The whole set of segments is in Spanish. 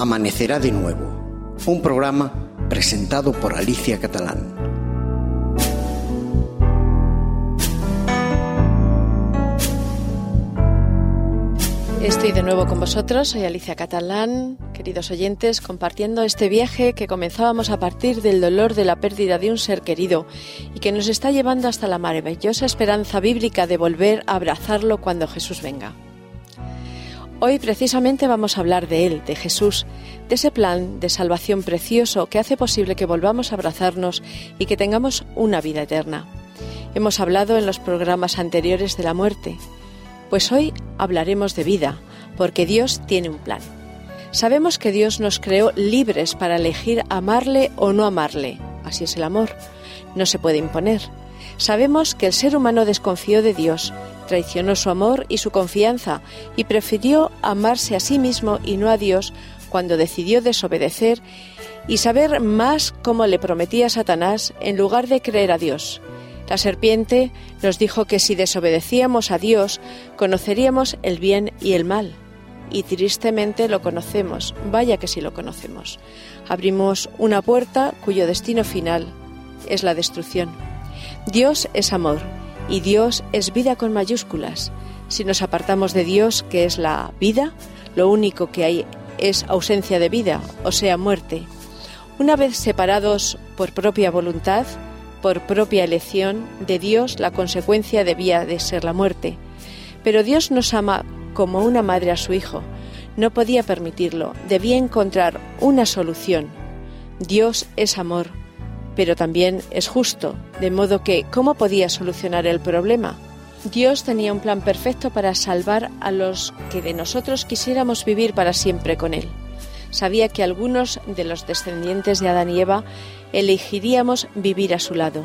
Amanecerá de nuevo, un programa presentado por Alicia Catalán. Estoy de nuevo con vosotros, soy Alicia Catalán, queridos oyentes, compartiendo este viaje que comenzábamos a partir del dolor de la pérdida de un ser querido y que nos está llevando hasta la maravillosa esperanza bíblica de volver a abrazarlo cuando Jesús venga. Hoy precisamente vamos a hablar de Él, de Jesús, de ese plan de salvación precioso que hace posible que volvamos a abrazarnos y que tengamos una vida eterna. Hemos hablado en los programas anteriores de la muerte, pues hoy hablaremos de vida, porque Dios tiene un plan. Sabemos que Dios nos creó libres para elegir amarle o no amarle. Así es el amor. No se puede imponer. Sabemos que el ser humano desconfió de Dios, traicionó su amor y su confianza y prefirió amarse a sí mismo y no a Dios cuando decidió desobedecer y saber más cómo le prometía Satanás en lugar de creer a Dios. La serpiente nos dijo que si desobedecíamos a Dios, conoceríamos el bien y el mal. Y tristemente lo conocemos, vaya que sí lo conocemos. Abrimos una puerta cuyo destino final es la destrucción. Dios es amor y Dios es vida con mayúsculas. Si nos apartamos de Dios, que es la vida, lo único que hay es ausencia de vida, o sea, muerte. Una vez separados por propia voluntad, por propia elección de Dios, la consecuencia debía de ser la muerte. Pero Dios nos ama como una madre a su hijo. No podía permitirlo, debía encontrar una solución. Dios es amor, pero también es justo, de modo que, ¿cómo podía solucionar el problema? Dios tenía un plan perfecto para salvar a los que de nosotros quisiéramos vivir para siempre con Él. Sabía que algunos de los descendientes de Adán y Eva elegiríamos vivir a su lado.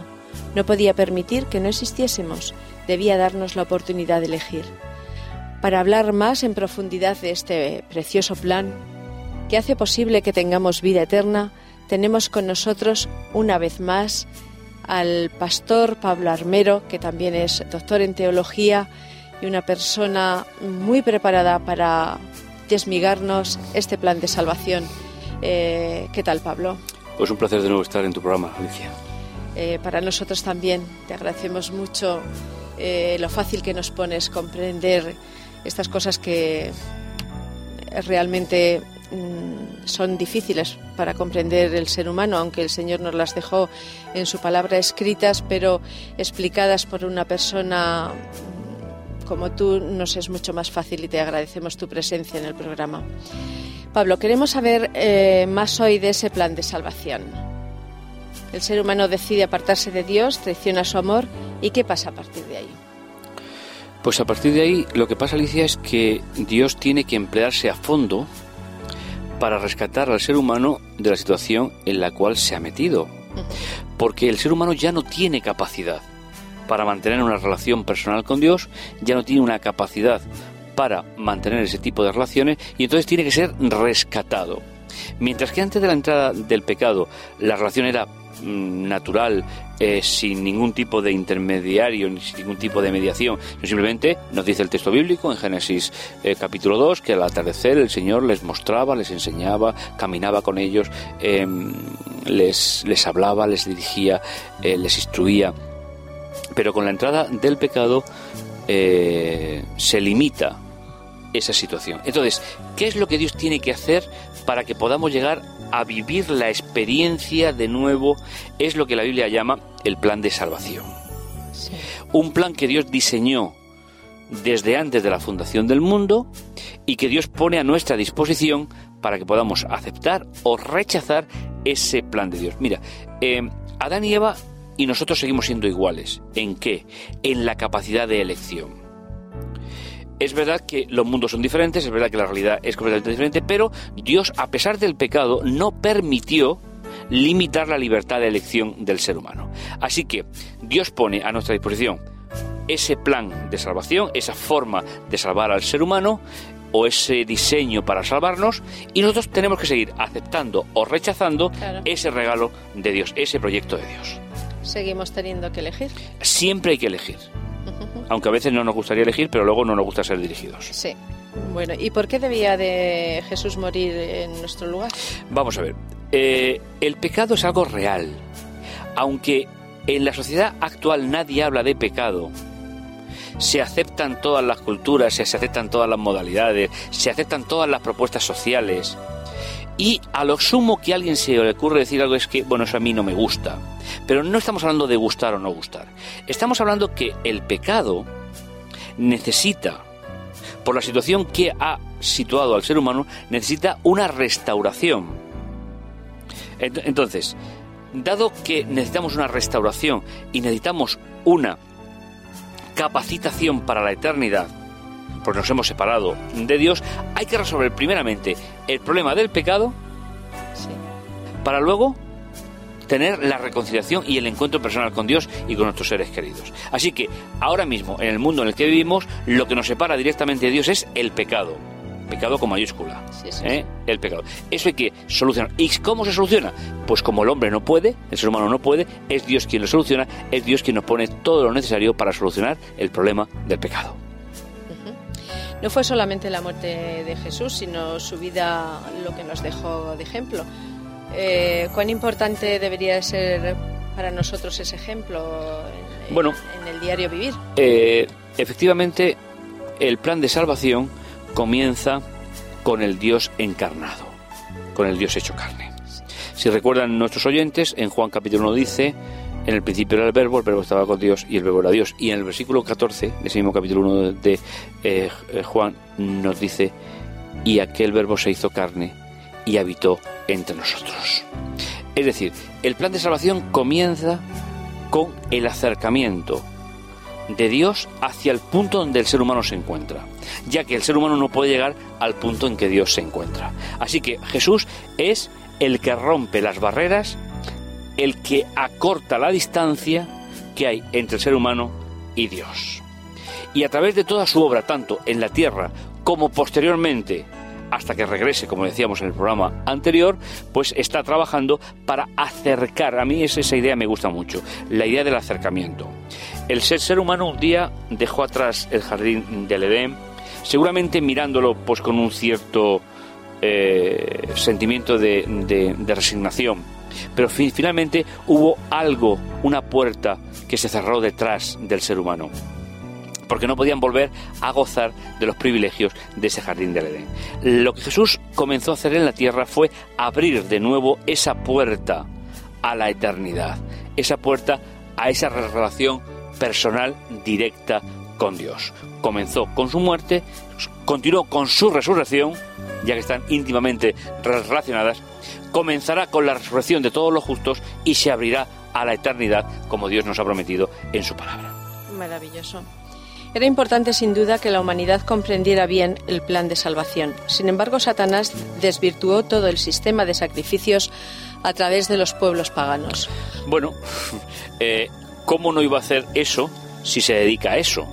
No podía permitir que no existiésemos, debía darnos la oportunidad de elegir. Para hablar más en profundidad de este precioso plan, que hace posible que tengamos vida eterna, tenemos con nosotros una vez más al pastor Pablo Armero, que también es doctor en teología y una persona muy preparada para desmigarnos este plan de salvación. Eh, ¿Qué tal, Pablo? Pues un placer de nuevo estar en tu programa, Alicia. Eh, para nosotros también. Te agradecemos mucho eh, lo fácil que nos pones comprender estas cosas que realmente son difíciles para comprender el ser humano, aunque el Señor nos las dejó en su palabra escritas, pero explicadas por una persona mm, como tú nos es mucho más fácil y te agradecemos tu presencia en el programa. Pablo, queremos saber eh, más hoy de ese plan de salvación. El ser humano decide apartarse de Dios, traiciona su amor y ¿qué pasa a partir de ahí? Pues a partir de ahí lo que pasa, Alicia, es que Dios tiene que emplearse a fondo para rescatar al ser humano de la situación en la cual se ha metido. Porque el ser humano ya no tiene capacidad para mantener una relación personal con Dios, ya no tiene una capacidad para mantener ese tipo de relaciones y entonces tiene que ser rescatado. Mientras que antes de la entrada del pecado la relación era natural, eh, sin ningún tipo de intermediario, ni ningún tipo de mediación. Simplemente nos dice el texto bíblico en Génesis eh, capítulo 2 que al atardecer el Señor les mostraba, les enseñaba, caminaba con ellos, em, les, les hablaba, les dirigía, eh, les instruía. Pero con la entrada del pecado se limita esa situación. Entonces, ¿qué es lo que Dios tiene que hacer para que podamos llegar a vivir la experiencia de nuevo? Es lo que la Biblia llama el plan de salvación. Un plan que Dios diseñó desde antes de la fundación del mundo y que Dios pone a nuestra disposición para que podamos aceptar o rechazar ese plan de Dios. Mira, eh, Adán y Eva y nosotros seguimos siendo iguales. ¿En qué? En la capacidad de elección. Es verdad que los mundos son diferentes, es verdad que la realidad es completamente diferente, pero Dios, a pesar del pecado, no permitió limitar la libertad de elección del ser humano. Así que Dios pone a nuestra disposición ese plan de salvación, esa forma de salvar al ser humano o ese diseño para salvarnos y nosotros tenemos que seguir aceptando o rechazando ese regalo de Dios, ese proyecto de Dios. Seguimos teniendo que elegir. Siempre hay que elegir. Aunque a veces no nos gustaría elegir, pero luego no nos gusta ser dirigidos. Sí. Bueno, ¿y por qué debía de Jesús morir en nuestro lugar? Vamos a ver. Eh, el pecado es algo real. Aunque en la sociedad actual nadie habla de pecado, se aceptan todas las culturas, se aceptan todas las modalidades, se aceptan todas las propuestas sociales. Y a lo sumo que a alguien se le ocurre decir algo es que, bueno, eso a mí no me gusta. Pero no estamos hablando de gustar o no gustar. Estamos hablando que el pecado necesita, por la situación que ha situado al ser humano, necesita una restauración. Entonces, dado que necesitamos una restauración y necesitamos una capacitación para la eternidad, porque nos hemos separado de Dios, hay que resolver primeramente el problema del pecado para luego tener la reconciliación y el encuentro personal con Dios y con nuestros seres queridos. Así que ahora mismo, en el mundo en el que vivimos, lo que nos separa directamente de Dios es el pecado. Pecado con mayúscula. ¿eh? El pecado. Eso hay que solucionar. ¿Y cómo se soluciona? Pues como el hombre no puede, el ser humano no puede, es Dios quien lo soluciona, es Dios quien nos pone todo lo necesario para solucionar el problema del pecado. No fue solamente la muerte de Jesús, sino su vida lo que nos dejó de ejemplo. Eh, ¿Cuán importante debería ser para nosotros ese ejemplo en, bueno, en el diario vivir? Eh, efectivamente, el plan de salvación comienza con el Dios encarnado, con el Dios hecho carne. Si recuerdan nuestros oyentes, en Juan capítulo 1 dice, en el principio era el verbo, el verbo estaba con Dios y el verbo era Dios. Y en el versículo 14 de ese mismo capítulo 1 de eh, Juan nos dice, y aquel verbo se hizo carne y habitó entre nosotros. Es decir, el plan de salvación comienza con el acercamiento de Dios hacia el punto donde el ser humano se encuentra, ya que el ser humano no puede llegar al punto en que Dios se encuentra. Así que Jesús es el que rompe las barreras, el que acorta la distancia que hay entre el ser humano y Dios. Y a través de toda su obra, tanto en la tierra como posteriormente hasta que regrese, como decíamos en el programa anterior, pues está trabajando para acercar. A mí esa idea me gusta mucho, la idea del acercamiento. El ser, ser humano un día dejó atrás el jardín del Edén, seguramente mirándolo pues con un cierto eh, sentimiento de, resignación. Pero finalmente hubo algo, una puerta que se cerró detrás del ser humano porque no podían volver a gozar de los privilegios de ese jardín del Edén. Lo que Jesús comenzó a hacer en la tierra fue abrir de nuevo esa puerta a la eternidad, esa puerta a esa relación personal directa con Dios. Comenzó con su muerte, continuó con su resurrección, ya que están íntimamente relacionadas, comenzará con la resurrección de todos los justos y se abrirá a la eternidad como Dios nos ha prometido en su palabra. Maravilloso. Era importante sin duda que la humanidad comprendiera bien el plan de salvación. Sin embargo, Satanás desvirtuó todo el sistema de sacrificios a través de los pueblos paganos. Bueno, eh, ¿cómo no iba a hacer eso si se dedica a eso?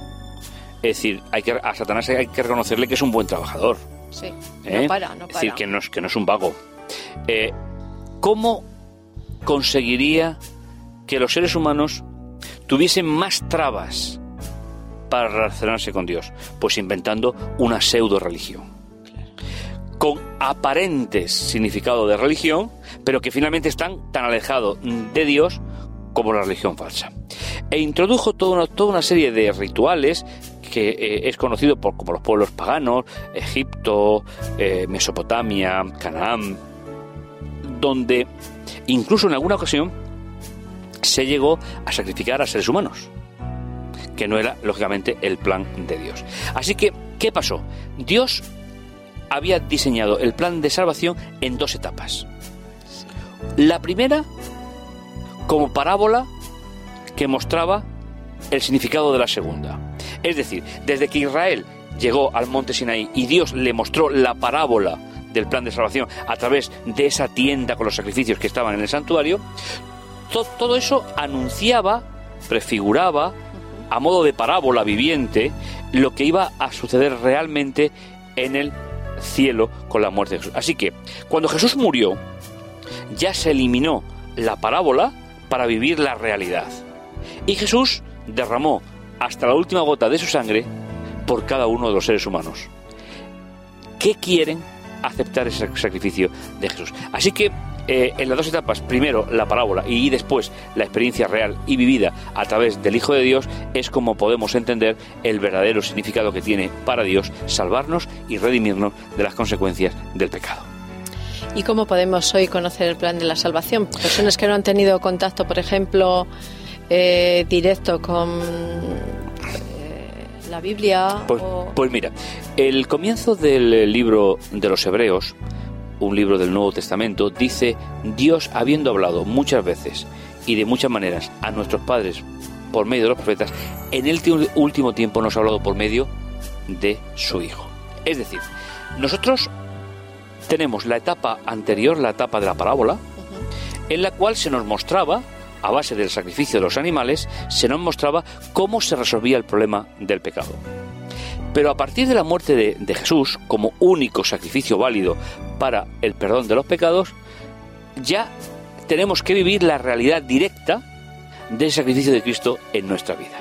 Es decir, hay que, a Satanás hay que reconocerle que es un buen trabajador. Sí, no ¿Eh? para, no para. Es decir, que no es, que no es un vago. Eh, ¿Cómo conseguiría que los seres humanos tuviesen más trabas para relacionarse con Dios? Pues inventando una pseudo religión. Con aparentes significado de religión, pero que finalmente están tan alejados de Dios como la religión falsa. E introdujo toda una, toda una serie de rituales que eh, es conocido por, como los pueblos paganos, Egipto, eh, Mesopotamia, Canaán, donde incluso en alguna ocasión se llegó a sacrificar a seres humanos que no era, lógicamente, el plan de Dios. Así que, ¿qué pasó? Dios había diseñado el plan de salvación en dos etapas. La primera, como parábola que mostraba el significado de la segunda. Es decir, desde que Israel llegó al monte Sinaí y Dios le mostró la parábola del plan de salvación a través de esa tienda con los sacrificios que estaban en el santuario, todo eso anunciaba, prefiguraba, a modo de parábola viviente, lo que iba a suceder realmente en el cielo con la muerte de Jesús. Así que, cuando Jesús murió, ya se eliminó la parábola para vivir la realidad. Y Jesús derramó hasta la última gota de su sangre por cada uno de los seres humanos. ¿Qué quieren aceptar ese sacrificio de Jesús? Así que eh, en las dos etapas, primero la parábola y después la experiencia real y vivida a través del Hijo de Dios, es como podemos entender el verdadero significado que tiene para Dios salvarnos y redimirnos de las consecuencias del pecado. ¿Y cómo podemos hoy conocer el plan de la salvación? Personas que no han tenido contacto, por ejemplo, eh, directo con la Biblia. Pues, pues mira, el comienzo del libro de los Hebreos un libro del Nuevo Testamento, dice, Dios habiendo hablado muchas veces y de muchas maneras a nuestros padres por medio de los profetas, en el último tiempo nos ha hablado por medio de su Hijo. Es decir, nosotros tenemos la etapa anterior, la etapa de la parábola, en la cual se nos mostraba, a base del sacrificio de los animales, se nos mostraba cómo se resolvía el problema del pecado. Pero a partir de la muerte de, Jesús, como único sacrificio válido para el perdón de los pecados, ya tenemos que vivir la realidad directa del sacrificio de Cristo en nuestra vida.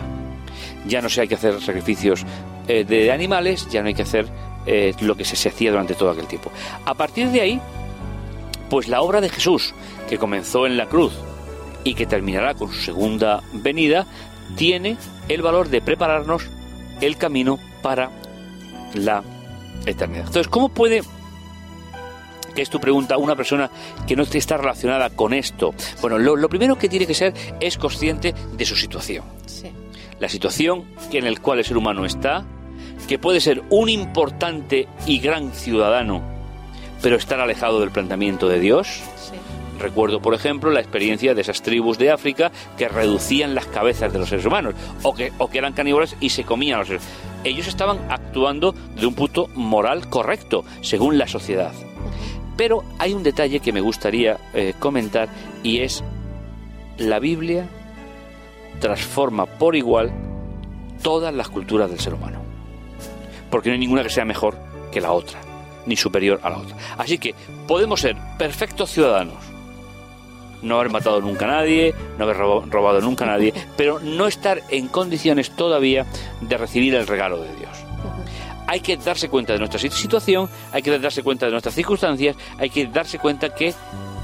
Ya no se hay que hacer sacrificios eh, de animales, ya no hay que hacer eh, lo que se, hacía durante todo aquel tiempo. A partir de ahí, pues la obra de Jesús, que comenzó en la cruz y que terminará con su segunda venida, tiene el valor de prepararnos el camino para la eternidad. Entonces, ¿cómo puede que es tu pregunta, una persona que no está relacionada con esto. Bueno, lo, primero que tiene que ser es consciente de su situación. La situación en la cual el ser humano está, que puede ser un importante y gran ciudadano, pero estar alejado del planteamiento de Dios. Recuerdo, por ejemplo, la experiencia de esas tribus de África que reducían las cabezas de los seres humanos o que, eran caníbales y se comían a los seres Ellos estaban actuando de un punto moral correcto, según la sociedad. Pero hay un detalle que me gustaría eh, comentar y es la Biblia transforma por igual todas las culturas del ser humano. Porque no hay ninguna que sea mejor que la otra, ni superior a la otra. Así que podemos ser perfectos ciudadanos, no haber matado nunca a nadie, no haber robado nunca a nadie, pero no estar en condiciones todavía de recibir el regalo de Dios. Hay que darse cuenta de nuestra situación, hay que darse cuenta de nuestras circunstancias, hay que darse cuenta que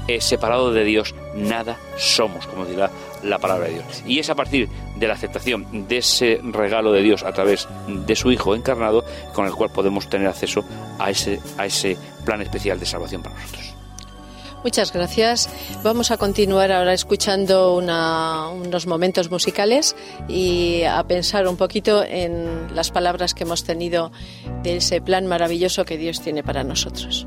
eh, separado de Dios nada somos, como dirá la palabra de Dios. Y es a partir de la aceptación de ese regalo de Dios a través de su Hijo encarnado con el cual podemos tener acceso a ese, a ese plan especial de salvación para nosotros. Muchas gracias. Vamos a continuar ahora escuchando unos momentos musicales y a pensar un poquito en las palabras que hemos tenido de ese plan maravilloso que Dios tiene para nosotros.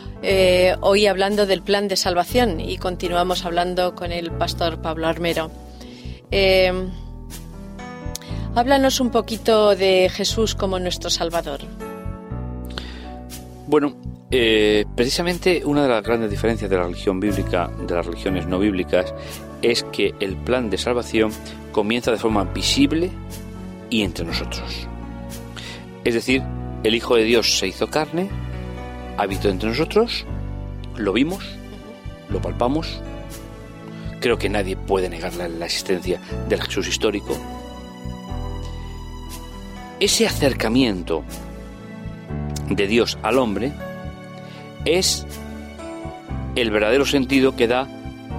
Eh, hoy hablando del plan de salvación y continuamos hablando con el pastor Pablo Armero. Eh, háblanos un poquito de Jesús como nuestro Salvador. Bueno, eh, precisamente una de las grandes diferencias de la religión bíblica de las religiones no bíblicas es que el plan de salvación comienza de forma visible y entre nosotros. Es decir, el Hijo de Dios se hizo carne, habitó entre nosotros, lo vimos, lo palpamos. Creo que nadie puede negar la, la existencia del Jesús histórico. Ese acercamiento de Dios al hombre es el verdadero sentido que da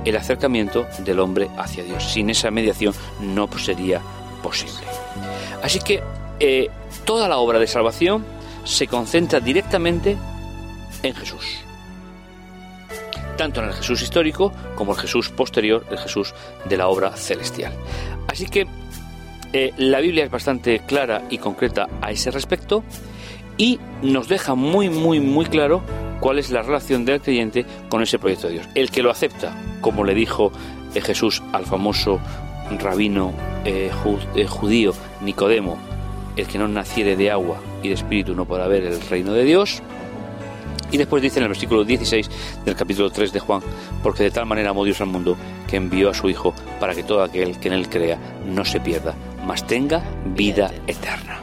el acercamiento del hombre hacia Dios. Sin esa mediación no sería posible. Así que eh, toda la obra de salvación se concentra directamente en Jesús. Tanto en el Jesús histórico como el Jesús posterior, el Jesús de la obra celestial. Así que eh, la Biblia es bastante clara y concreta a ese respecto y nos deja muy, muy, muy claro cuál es la relación del creyente con ese proyecto de Dios. El que lo acepta, como le dijo eh, Jesús al famoso rabino eh, judío Nicodemo, el que no naciere de agua y de espíritu no podrá ver el reino de Dios, y después dice en el versículo 16 del capítulo 3 de Juan, porque de tal manera amó Dios al mundo que envió a su Hijo para que todo aquel que en él crea no se pierda, mas tenga vida eterna.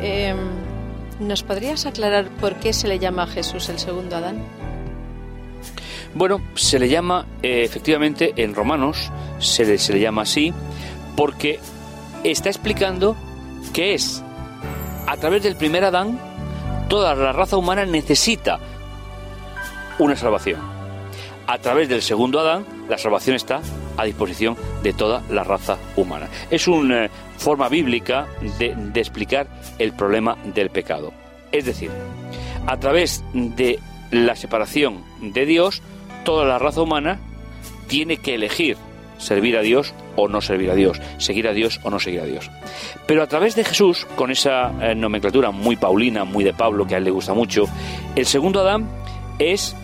Eh, ¿Nos podrías aclarar por qué se le llama a Jesús el segundo Adán? Bueno, se le llama, eh, efectivamente, en Romanos se le, se le llama así, porque está explicando que es a través del primer Adán toda la raza humana necesita una salvación. A través del segundo Adán, la salvación está a disposición de toda la raza humana. Es una forma bíblica de, de explicar el problema del pecado. Es decir, a través de la separación de Dios, toda la raza humana tiene que elegir servir a Dios o no servir a Dios, seguir a Dios o no seguir a Dios. Pero a través de Jesús, con esa eh, nomenclatura muy paulina, muy de Pablo, que a él le gusta mucho, el segundo Adán es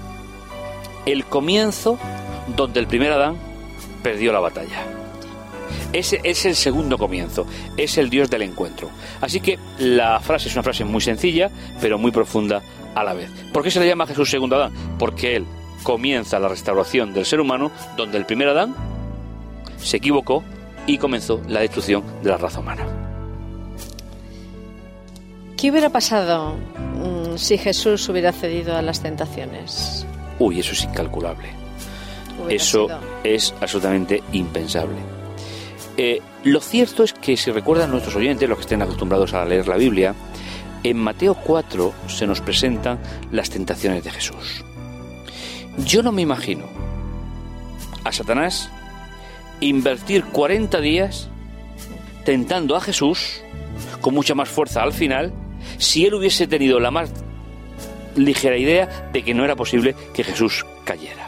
el comienzo donde el primer Adán perdió la batalla. Ese es el segundo comienzo, es el Dios del encuentro. Así que la frase es una frase muy sencilla, pero muy profunda a la vez. ¿Por qué se le llama Jesús segundo Adán? Porque él comienza la restauración del ser humano donde el primer Adán se equivocó y comenzó la destrucción de la raza humana. ¿Qué hubiera pasado mm, si Jesús hubiera cedido a las tentaciones? Uy, eso es incalculable. Eso sido- es absolutamente impensable. Eh, lo cierto es que si recuerdan nuestros oyentes, los que estén acostumbrados a leer la Biblia, en Mateo 4 se nos presentan las tentaciones de Jesús. Yo no me imagino a Satanás invertir 40 días tentando a Jesús con mucha más fuerza al final si él hubiese tenido la más ligera idea de que no era posible que Jesús cayera.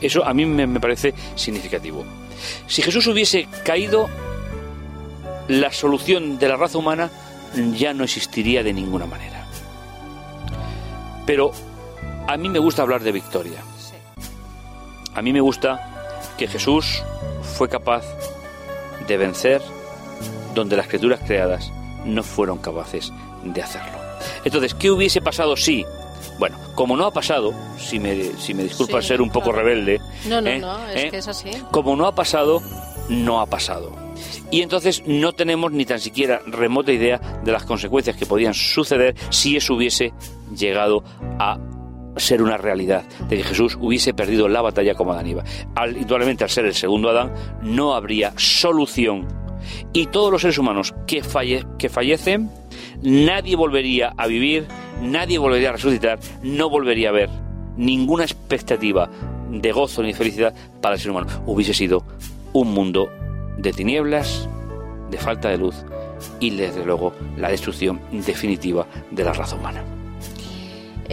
Eso a mí me, me parece significativo. Si Jesús hubiese caído, la solución de la raza humana ya no existiría de ninguna manera. Pero a mí me gusta hablar de victoria. A mí me gusta que Jesús fue capaz de vencer donde las criaturas creadas no fueron capaces de hacerlo. Entonces, ¿qué hubiese pasado si Bueno, como no ha pasado, si me, si me disculpa Sí, ser un poco rebelde, No, no, ¿eh? no, es ¿eh? que es así. como no ha pasado, no ha pasado. Y entonces no tenemos ni tan siquiera remota idea de las consecuencias que podían suceder si eso hubiese llegado a ser una realidad, de que Jesús hubiese perdido la batalla como Adán Eva. Al, al ser el segundo Adán, no habría solución. Y todos los seres humanos que, falle- que fallecen, nadie volvería a vivir, nadie volvería a resucitar, no volvería a ver ninguna expectativa de gozo ni felicidad para el ser humano. Hubiese sido un mundo de tinieblas, de falta de luz y desde luego la destrucción definitiva de la raza humana.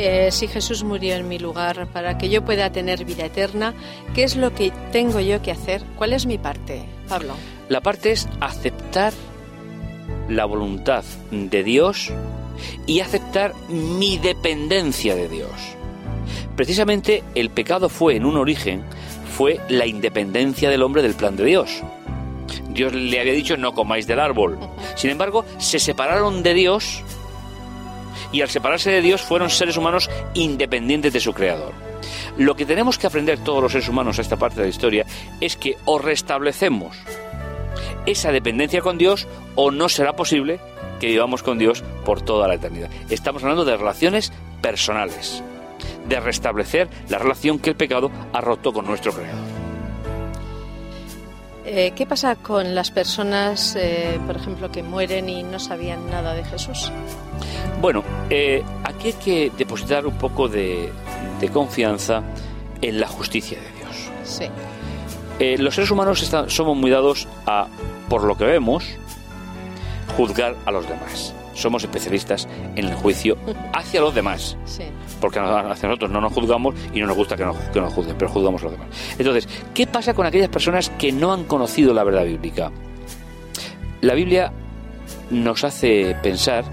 Eh, si Jesús murió en mi lugar para que yo pueda tener vida eterna, ¿qué es lo que tengo yo que hacer? ¿Cuál es mi parte, Pablo? La parte es aceptar la voluntad de Dios y aceptar mi dependencia de Dios. Precisamente el pecado fue en un origen, fue la independencia del hombre del plan de Dios. Dios le había dicho no comáis del árbol. Sin embargo, se separaron de Dios y al separarse de Dios fueron seres humanos independientes de su creador. Lo que tenemos que aprender todos los seres humanos a esta parte de la historia es que o restablecemos esa dependencia con Dios o no será posible que vivamos con Dios por toda la eternidad. Estamos hablando de relaciones personales, de restablecer la relación que el pecado ha roto con nuestro creador. Eh, ¿Qué pasa con las personas, eh, por ejemplo, que mueren y no sabían nada de Jesús? Bueno, eh, aquí hay que depositar un poco de, de confianza en la justicia de Dios. Sí. Eh, los seres humanos está- somos muy dados a, por lo que vemos, juzgar a los demás. Somos especialistas en el juicio hacia los demás, Sí. porque hacia nosotros no nos juzgamos y no nos gusta que nos, que nos juzguen, pero juzgamos a los demás. Entonces, ¿qué pasa con aquellas personas que no han conocido la verdad bíblica? La Biblia nos hace pensar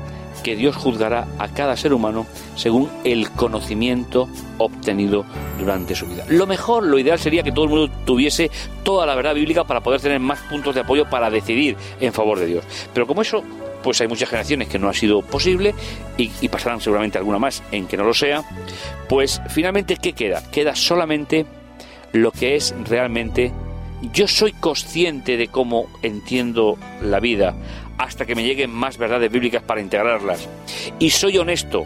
que Dios juzgará a cada ser humano según el conocimiento obtenido durante su vida. Lo mejor, lo ideal sería que todo el mundo tuviese toda la verdad bíblica para poder tener más puntos de apoyo para decidir en favor de Dios. Pero como eso, pues hay muchas generaciones que no ha sido posible y, y pasarán seguramente alguna más en que no lo sea, pues finalmente, ¿qué queda? Queda solamente lo que es realmente yo soy consciente de cómo entiendo la vida hasta que me lleguen más verdades bíblicas para integrarlas. Y soy honesto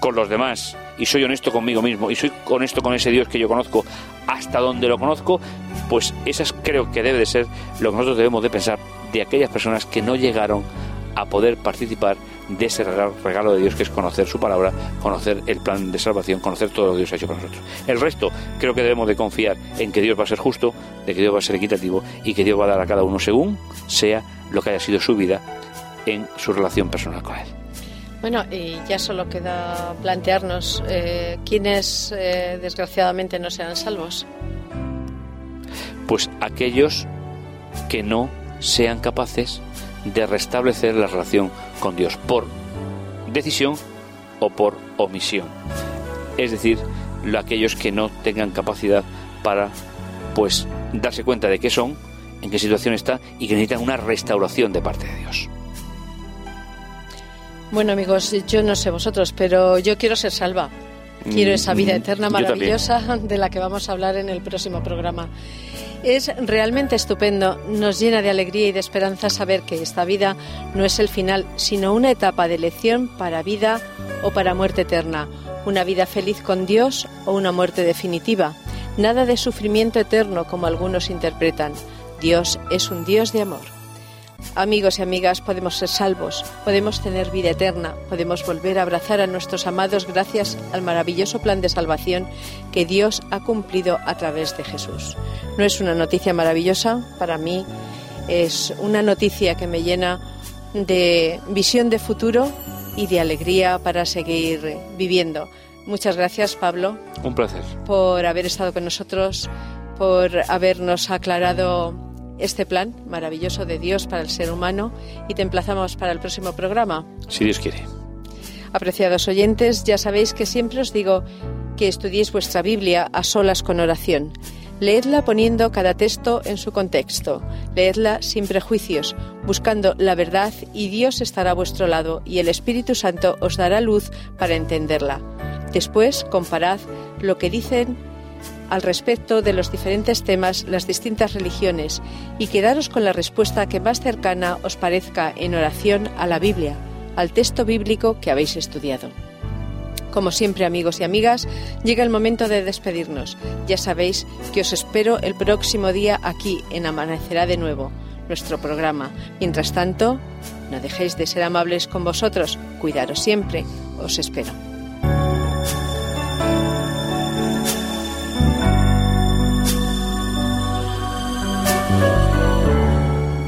con los demás, y soy honesto conmigo mismo, y soy honesto con ese Dios que yo conozco hasta donde lo conozco, pues esas creo que debe de ser lo que nosotros debemos de pensar de aquellas personas que no llegaron a poder participar de ese regalo, regalo de Dios que es conocer su palabra, conocer el plan de salvación, conocer todo lo que Dios ha hecho para nosotros. El resto creo que debemos de confiar en que Dios va a ser justo, de que Dios va a ser equitativo y que Dios va a dar a cada uno según sea lo que haya sido su vida en su relación personal con Él. Bueno, y ya solo queda plantearnos eh, quiénes eh, desgraciadamente no serán salvos. Pues aquellos que no sean capaces de restablecer la relación con Dios por decisión o por omisión. Es decir, lo- aquellos que no tengan capacidad para pues darse cuenta de qué son, en qué situación está y que necesitan una restauración de parte de Dios. Bueno, amigos, yo no sé vosotros, pero yo quiero ser salva. Quiero esa vida Mm, eterna maravillosa de la que vamos a hablar en el próximo programa. Es realmente estupendo, nos llena de alegría y de esperanza saber que esta vida no es el final, sino una etapa de elección para vida o para muerte eterna, una vida feliz con Dios o una muerte definitiva. Nada de sufrimiento eterno como algunos interpretan. Dios es un Dios de amor. Amigos y amigas, podemos ser salvos, podemos tener vida eterna, podemos volver a abrazar a nuestros amados gracias al maravilloso plan de salvación que Dios ha cumplido a través de Jesús. ¿No es una noticia maravillosa? Para mí es una noticia que me llena de visión de futuro y de alegría para seguir viviendo. Muchas gracias, Pablo, Un placer. por haber estado con nosotros, por habernos aclarado este plan maravilloso de Dios para el ser humano y te emplazamos para el próximo programa. Si Dios quiere. Apreciados oyentes, ya sabéis que siempre os digo que estudiéis vuestra Biblia a solas con oración. Leedla poniendo cada texto en su contexto. Leedla sin prejuicios, buscando la verdad y Dios estará a vuestro lado y el Espíritu Santo os dará luz para entenderla. Después, comparad lo que dicen al respecto de los diferentes temas las distintas religiones y quedaros con la respuesta que más cercana os parezca en oración a la Biblia, al texto bíblico que habéis estudiado. Como siempre amigos y amigas, llega el momento de despedirnos. Ya sabéis que os espero el próximo día aquí en Amanecerá de nuevo, nuestro programa. Mientras tanto, no dejéis de ser amables con vosotros, cuidaros siempre, os espero.